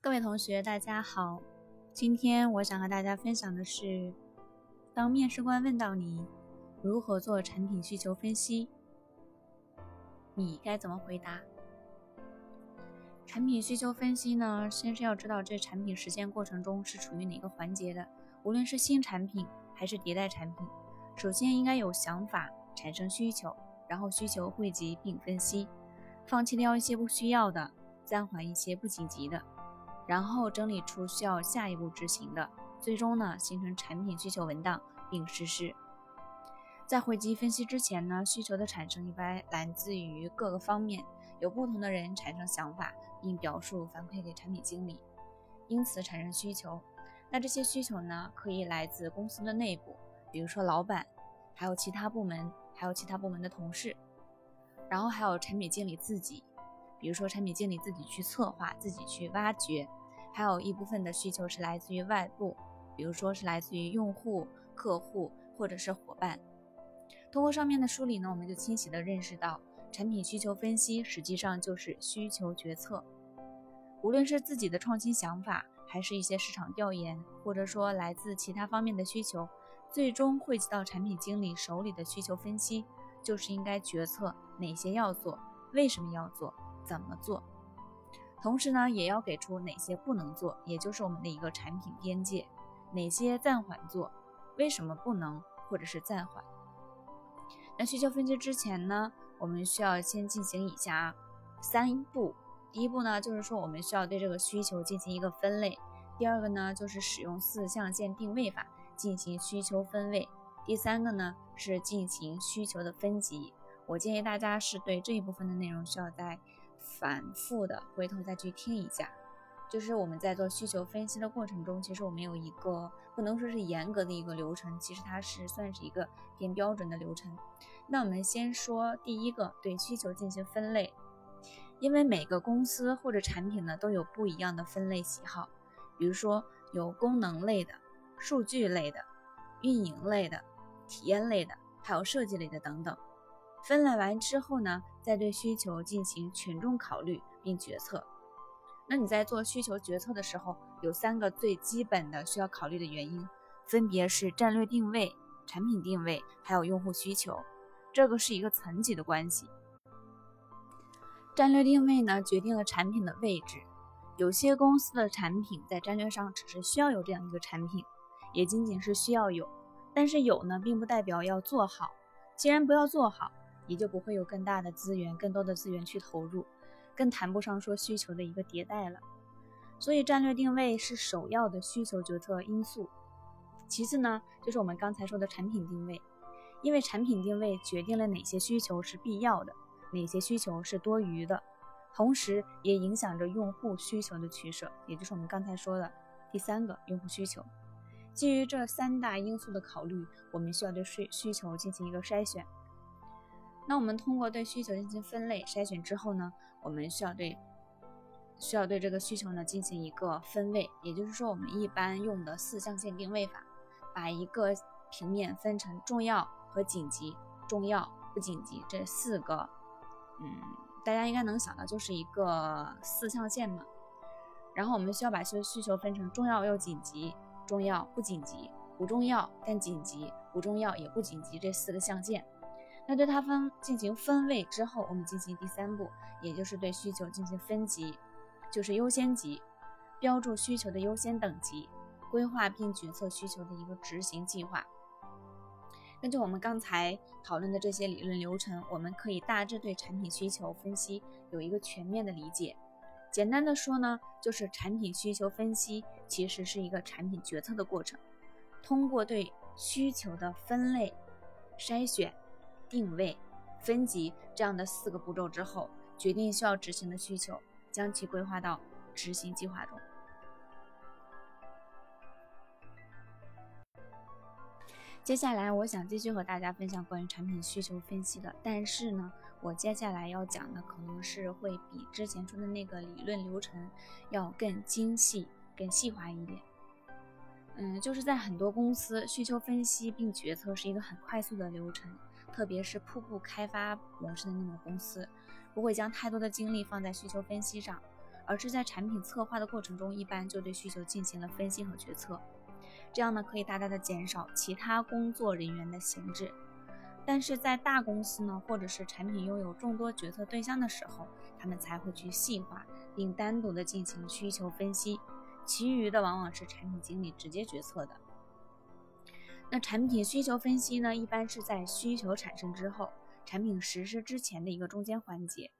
各位同学，大家好。今天我想和大家分享的是，当面试官问到你如何做产品需求分析，你该怎么回答？产品需求分析呢，先是要知道这产品实现过程中是处于哪个环节的。无论是新产品还是迭代产品，首先应该有想法，产生需求，然后需求汇集并分析，放弃掉一些不需要的，暂缓一些不紧急的。然后整理出需要下一步执行的，最终呢形成产品需求文档并实施。在汇集分析之前呢，需求的产生一般来自于各个方面，有不同的人产生想法并表述反馈给产品经理，因此产生需求。那这些需求呢，可以来自公司的内部，比如说老板，还有其他部门，还有其他部门的同事，然后还有产品经理自己，比如说产品经理自己去策划，自己去挖掘。还有一部分的需求是来自于外部，比如说是来自于用户、客户或者是伙伴。通过上面的梳理呢，我们就清晰的认识到，产品需求分析实际上就是需求决策。无论是自己的创新想法，还是一些市场调研，或者说来自其他方面的需求，最终汇集到产品经理手里的需求分析，就是应该决策哪些要做，为什么要做，怎么做。同时呢，也要给出哪些不能做，也就是我们的一个产品边界，哪些暂缓做，为什么不能或者是暂缓。那需求分析之前呢，我们需要先进行以下三步。第一步呢，就是说我们需要对这个需求进行一个分类；第二个呢，就是使用四象限定位法进行需求分位；第三个呢，是进行需求的分级。我建议大家是对这一部分的内容需要在。反复的回头再去听一下，就是我们在做需求分析的过程中，其实我们有一个不能说是严格的一个流程，其实它是算是一个偏标准的流程。那我们先说第一个，对需求进行分类，因为每个公司或者产品呢都有不一样的分类喜好，比如说有功能类的、数据类的、运营类的、体验类的，还有设计类的等等。分类完之后呢，再对需求进行权重考虑并决策。那你在做需求决策的时候，有三个最基本的需要考虑的原因，分别是战略定位、产品定位，还有用户需求。这个是一个层级的关系。战略定位呢，决定了产品的位置。有些公司的产品在战略上只是需要有这样一个产品，也仅仅是需要有，但是有呢，并不代表要做好。既然不要做好。也就不会有更大的资源、更多的资源去投入，更谈不上说需求的一个迭代了。所以战略定位是首要的需求决策因素。其次呢，就是我们刚才说的产品定位，因为产品定位决定了哪些需求是必要的，哪些需求是多余的，同时也影响着用户需求的取舍，也就是我们刚才说的第三个用户需求。基于这三大因素的考虑，我们需要对需需求进行一个筛选。那我们通过对需求进行分类筛选之后呢，我们需要对需要对这个需求呢进行一个分位，也就是说，我们一般用的四象限定位法，把一个平面分成重要和紧急、重要不紧急这四个，嗯，大家应该能想到就是一个四象限嘛。然后我们需要把需需求分成重要又紧急、重要不紧急、不重要但紧急、不重要也不紧急这四个象限。那对它分进行分位之后，我们进行第三步，也就是对需求进行分级，就是优先级，标注需求的优先等级，规划并决策需求的一个执行计划。根据我们刚才讨论的这些理论流程，我们可以大致对产品需求分析有一个全面的理解。简单的说呢，就是产品需求分析其实是一个产品决策的过程，通过对需求的分类、筛选。定位、分级这样的四个步骤之后，决定需要执行的需求，将其规划到执行计划中。接下来，我想继续和大家分享关于产品需求分析的，但是呢，我接下来要讲的可能是会比之前说的那个理论流程要更精细、更细化一点。嗯，就是在很多公司，需求分析并决策是一个很快速的流程。特别是瀑布开发模式的那种公司，不会将太多的精力放在需求分析上，而是在产品策划的过程中，一般就对需求进行了分析和决策。这样呢，可以大大的减少其他工作人员的闲置。但是在大公司呢，或者是产品拥有众多决策对象的时候，他们才会去细化并单独的进行需求分析，其余的往往是产品经理直接决策的。那产品需求分析呢，一般是在需求产生之后，产品实施之前的一个中间环节，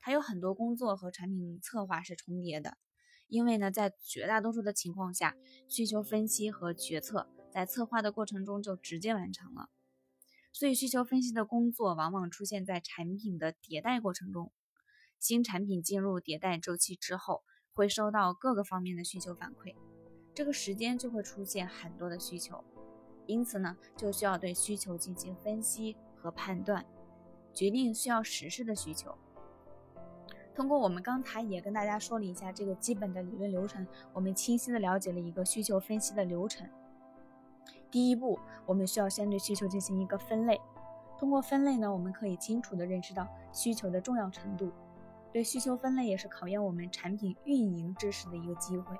它有很多工作和产品策划是重叠的。因为呢，在绝大多数的情况下，需求分析和决策在策划的过程中就直接完成了，所以需求分析的工作往往出现在产品的迭代过程中。新产品进入迭代周期之后，会收到各个方面的需求反馈，这个时间就会出现很多的需求，因此呢，就需要对需求进行分析和判断，决定需要实施的需求。通过我们刚才也跟大家说了一下这个基本的理论流程，我们清晰的了解了一个需求分析的流程。第一步，我们需要先对需求进行一个分类。通过分类呢，我们可以清楚的认识到需求的重要程度。对需求分类也是考验我们产品运营知识的一个机会。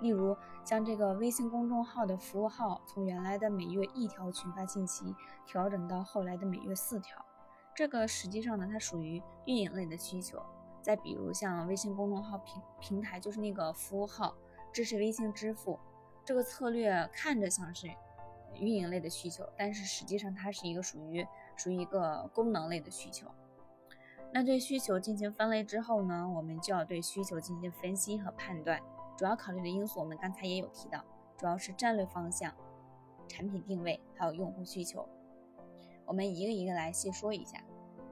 例如，将这个微信公众号的服务号，从原来的每月一条群发信息，调整到后来的每月四条，这个实际上呢，它属于运营类的需求。再比如像微信公众号平平台，就是那个服务号支持微信支付，这个策略看着像是运营类的需求，但是实际上它是一个属于属于一个功能类的需求。那对需求进行分类之后呢，我们就要对需求进行分析和判断。主要考虑的因素我们刚才也有提到，主要是战略方向、产品定位还有用户需求。我们一个一个来细说一下。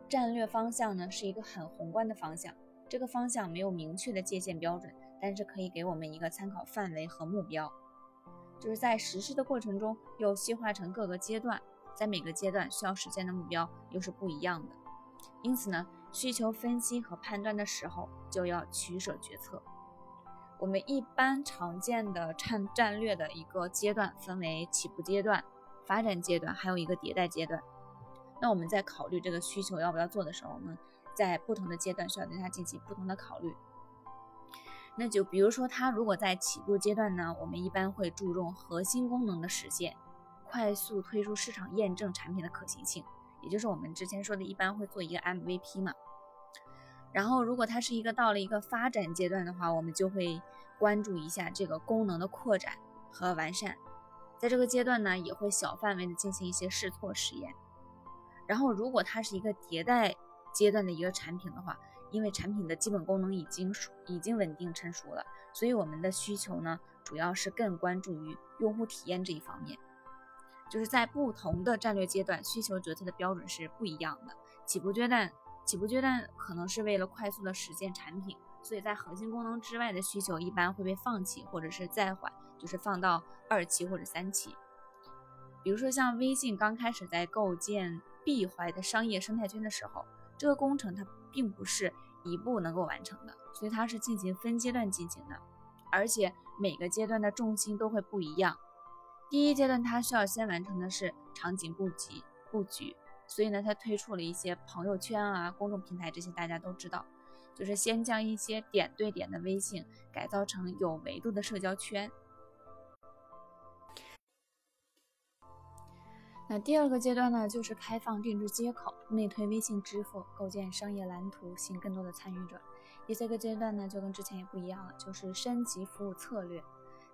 战略方向呢是一个很宏观的方向，这个方向没有明确的界限标准，但是可以给我们一个参考范围和目标。就是在实施的过程中，又细化成各个阶段，在每个阶段需要实现的目标又是不一样的。因此呢，需求分析和判断的时候就要取舍决策。我们一般常见的战战略的一个阶段分为起步阶段、发展阶段，还有一个迭代阶段。那我们在考虑这个需求要不要做的时候呢，在不同的阶段需要对它进行不同的考虑。那就比如说，它如果在起步阶段呢，我们一般会注重核心功能的实现，快速推出市场验证产品的可行性，也就是我们之前说的，一般会做一个 MVP 嘛。然后，如果它是一个到了一个发展阶段的话，我们就会关注一下这个功能的扩展和完善，在这个阶段呢，也会小范围的进行一些试错实验。然后，如果它是一个迭代阶段的一个产品的话，因为产品的基本功能已经已经稳定成熟了，所以我们的需求呢，主要是更关注于用户体验这一方面。就是在不同的战略阶段，需求决策的标准是不一样的。起步阶段，起步阶段可能是为了快速的实现产品，所以在核心功能之外的需求一般会被放弃或者是暂缓，就是放到二期或者三期。比如说像微信刚开始在构建。闭环的商业生态圈的时候，这个工程它并不是一步能够完成的，所以它是进行分阶段进行的，而且每个阶段的重心都会不一样。第一阶段它需要先完成的是场景布局布局，所以呢，它推出了一些朋友圈啊、公众平台这些大家都知道，就是先将一些点对点的微信改造成有维度的社交圈。那第二个阶段呢，就是开放定制接口，内推微信支付，构建商业蓝图，吸引更多的参与者。第三个阶段呢，就跟之前也不一样了，就是升级服务策略，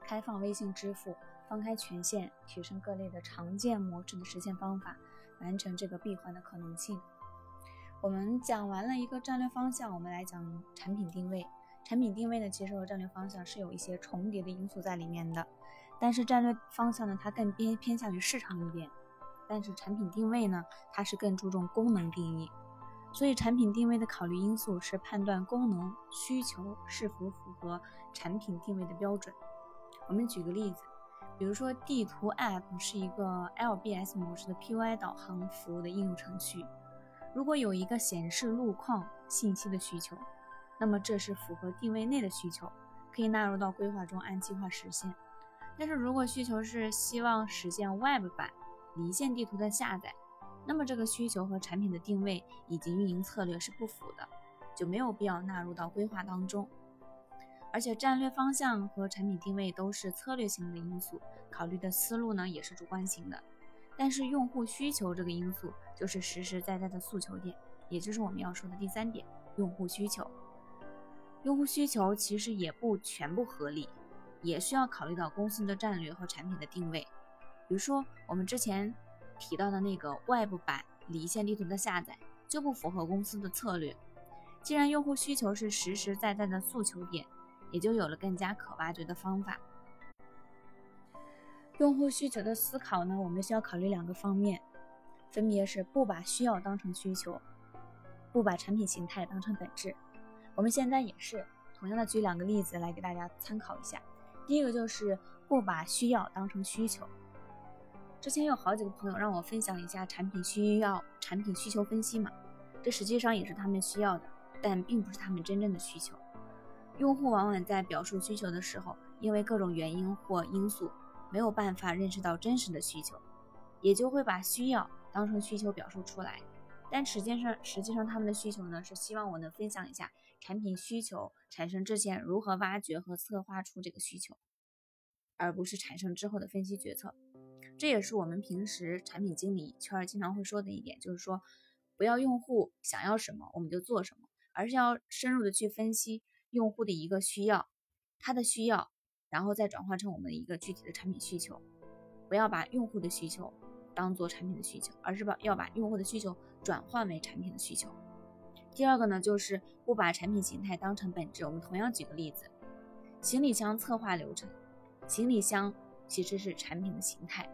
开放微信支付，放开权限，提升各类的常见模式的实现方法，完成这个闭环的可能性。我们讲完了一个战略方向，我们来讲产品定位。产品定位呢，其实和战略方向是有一些重叠的因素在里面的，但是战略方向呢，它更偏偏向于市场一点。但是产品定位呢，它是更注重功能定义，所以产品定位的考虑因素是判断功能需求是否符合产品定位的标准。我们举个例子，比如说地图 App 是一个 LBS 模式的 PUI 导航服务的应用程序，如果有一个显示路况信息的需求，那么这是符合定位内的需求，可以纳入到规划中按计划实现。但是如果需求是希望实现 Web 版，离线地图的下载，那么这个需求和产品的定位以及运营策略是不符的，就没有必要纳入到规划当中。而且战略方向和产品定位都是策略性的因素，考虑的思路呢也是主观型的。但是用户需求这个因素就是实实在在的诉求点，也就是我们要说的第三点，用户需求。用户需求其实也不全部合理，也需要考虑到公司的战略和产品的定位。比如说我们之前提到的那个外部版离线地图的下载就不符合公司的策略。既然用户需求是实实在在的诉求点，也就有了更加可挖掘的方法。用户需求的思考呢，我们需要考虑两个方面，分别是不把需要当成需求，不把产品形态当成本质。我们现在也是同样的举两个例子来给大家参考一下。第一个就是不把需要当成需求。之前有好几个朋友让我分享一下产品需要、产品需求分析嘛，这实际上也是他们需要的，但并不是他们真正的需求。用户往往在表述需求的时候，因为各种原因或因素。没有办法认识到真实的需求，也就会把需要当成需求表述出来。但实际上，实际上他们的需求呢，是希望我能分享一下产品需求产生之前如何挖掘和策划出这个需求，而不是产生之后的分析决策。这也是我们平时产品经理圈儿经常会说的一点，就是说不要用户想要什么我们就做什么，而是要深入的去分析用户的一个需要，他的需要。然后再转化成我们的一个具体的产品需求，不要把用户的需求当做产品的需求，而是把要把用户的需求转换为产品的需求。第二个呢，就是不把产品形态当成本质。我们同样举个例子，行李箱策划流程，行李箱其实是产品的形态，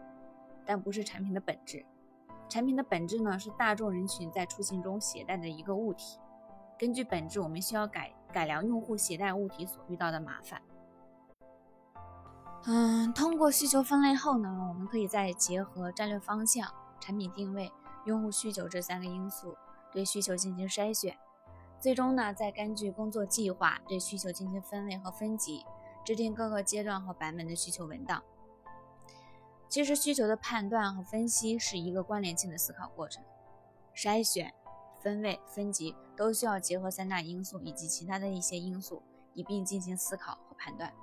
但不是产品的本质。产品的本质呢，是大众人群在出行中携带的一个物体。根据本质，我们需要改改良用户携带物体所遇到的麻烦。嗯，通过需求分类后呢，我们可以再结合战略方向、产品定位、用户需求这三个因素，对需求进行筛选，最终呢，再根据工作计划对需求进行分类和分级，制定各个阶段和版本的需求文档。其实，需求的判断和分析是一个关联性的思考过程，筛选、分类、分级都需要结合三大因素以及其他的一些因素，一并进行思考和判断。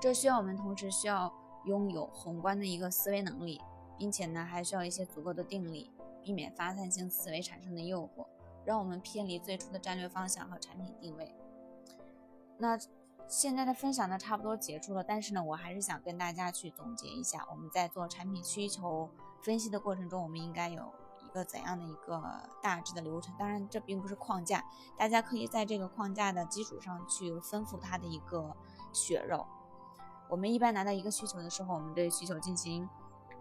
这需要我们同时需要拥有宏观的一个思维能力，并且呢，还需要一些足够的定力，避免发散性思维产生的诱惑，让我们偏离最初的战略方向和产品定位。那现在的分享呢，差不多结束了，但是呢，我还是想跟大家去总结一下，我们在做产品需求分析的过程中，我们应该有一个怎样的一个大致的流程？当然，这并不是框架，大家可以在这个框架的基础上去丰富它的一个血肉。我们一般拿到一个需求的时候，我们对需求进行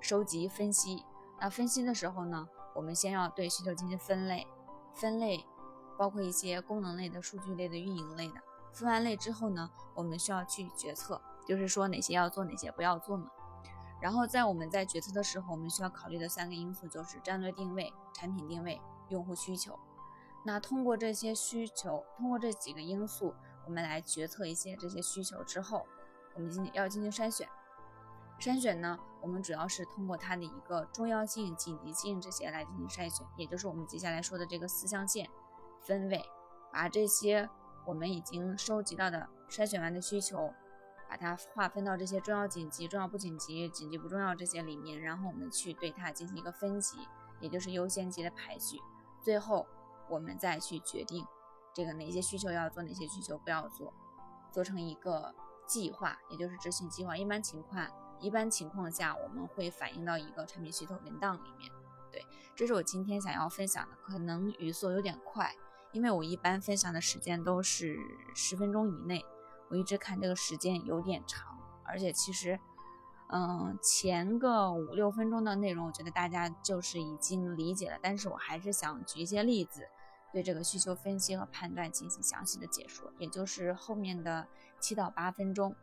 收集分析。那分析的时候呢，我们先要对需求进行分类，分类包括一些功能类的、数据类的、运营类的。分完类之后呢，我们需要去决策，就是说哪些要做，哪些不要做嘛。然后在我们在决策的时候，我们需要考虑的三个因素就是战略定位、产品定位、用户需求。那通过这些需求，通过这几个因素，我们来决策一些这些需求之后。我们进要进行筛选，筛选呢，我们主要是通过它的一个重要性、紧急性这些来进行筛选，也就是我们接下来说的这个四象限分位，把这些我们已经收集到的筛选完的需求，把它划分到这些重要、紧急、重要不紧急、紧急不重要这些里面，然后我们去对它进行一个分级，也就是优先级的排序，最后我们再去决定这个哪些需求要做，哪些需求不要做，做成一个。计划也就是执行计划，一般情况一般情况下我们会反映到一个产品需求文档里面。对，这是我今天想要分享的，可能语速有点快，因为我一般分享的时间都是十分钟以内，我一直看这个时间有点长，而且其实，嗯，前个五六分钟的内容，我觉得大家就是已经理解了，但是我还是想举一些例子。对这个需求分析和判断进行详细的解说，也就是后面的七到八分钟，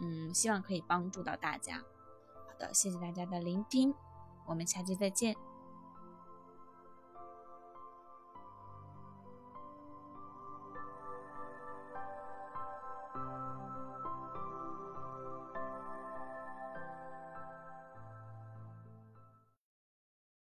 嗯，希望可以帮助到大家。好的，谢谢大家的聆听，我们下期再见。